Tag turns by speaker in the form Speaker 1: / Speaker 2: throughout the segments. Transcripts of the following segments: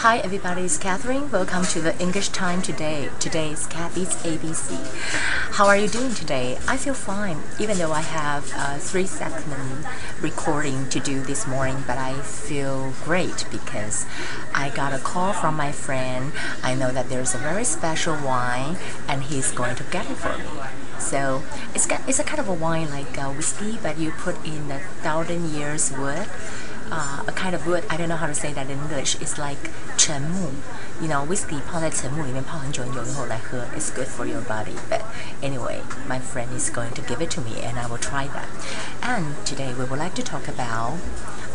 Speaker 1: Hi everybody, it's Catherine. Welcome to the English Time today. Today is Kathy's ABC. How are you doing today? I feel fine, even though I have a three segment recording to do this morning, but I feel great because I got a call from my friend. I know that there's a very special wine and he's going to get it for me. So it's got, it's a kind of a wine like a whiskey, but you put in a thousand years wood uh, a kind of wood. I don't know how to say that in English. It's like 沉木, you know, whiskey 泡在沉木里面泡很久很久以后来喝，it's good for your body. But anyway, my friend is going to give it to me, and I will try that. And today we would like to talk about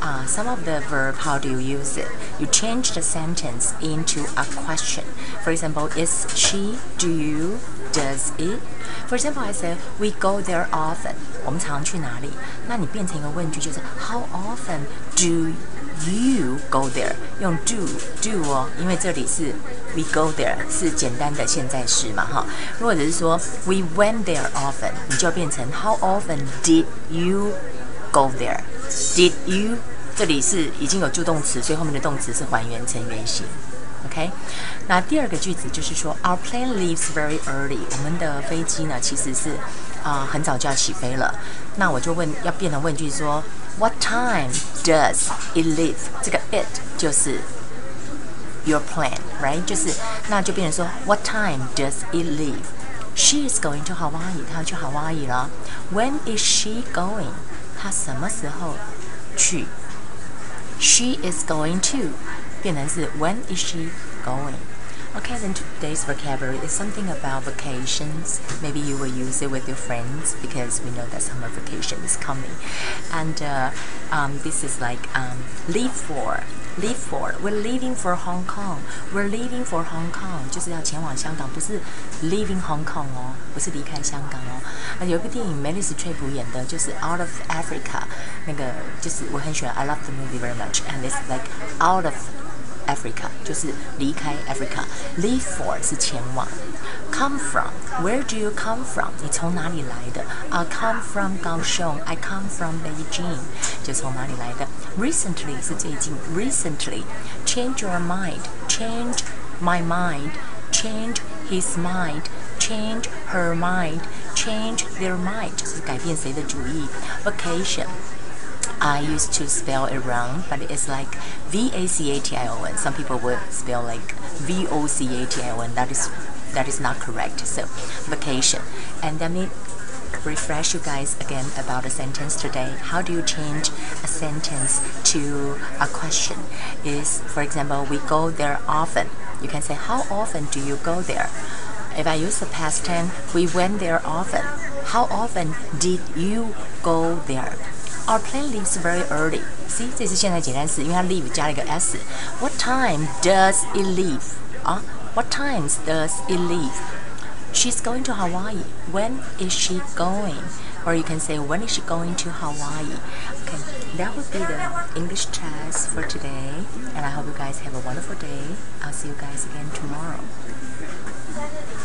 Speaker 1: uh, some of the verb. How do you use it? You change the sentence into a question. For example, is she? Do you? Does it? For example, I say we go there often. 我们常去哪里？那你变成一个问句，就是 How often do you go there？用 do do 哦，因为这里是 we go there 是简单的现在式嘛，哈。或者是说 we went there often，你就变成 How often did you go there？Did you？这里是已经有助动词，所以后面的动词是还原成原形。 OK，那第二个句子就是说，Our plane leaves very early。我们的飞机呢，其实是啊、呃、很早就要起飞了。那我就问，要变成问句说，What time does it leave？这个 it 就是 your plane，right？就是那就变成说，What time does it leave？She is going to Hawaii，她要去 Hawaii 了。When is she going？她什么时候去？She is going to 变成是 When is she going? Okay, then today's vocabulary is something about vacations. Maybe you will use it with your friends because we know that summer vacation is coming. And uh, um, this is like um, leave for. Leave for. We're leaving for Hong Kong. We're leaving for Hong Kong. 就是要前往香港，不是 leaving Hong Kong 哦，不是离开香港哦。那有一部电影 Meryl Streep 演的，就是 Out of Africa，那个就是我很喜欢，I love the movie very much, and it's like out of Africa 就是离开 Africa。Leave for 是前往。Come from Where do you come from？你从哪里来的？I come from 高雄。I come from Beijing 就从哪里来的？Recently 是最近。Recently change your mind. Change my mind. Change his mind. Change her mind. Change their mind 就是改变谁的主意。Vacation I used to spell it wrong, but it's like V A C A T I O N. Some people would spell like V O C A T I O N. That is that is not correct. So vacation. And let me refresh you guys again about a sentence today. How do you change a sentence to a question? Is for example, we go there often. You can say, How often do you go there? If I use the past tense, we went there often. How often did you go there? Our plane leaves very early. See，这是现在简单式，因为它 leave 加了一个 s。What time does it leave？啊，What times does it leave? She's going to Hawaii. When is she going? Or you can say, when is she going to Hawaii? Okay, that would be the English test for today. And I hope you guys have a wonderful day. I'll see you guys again tomorrow.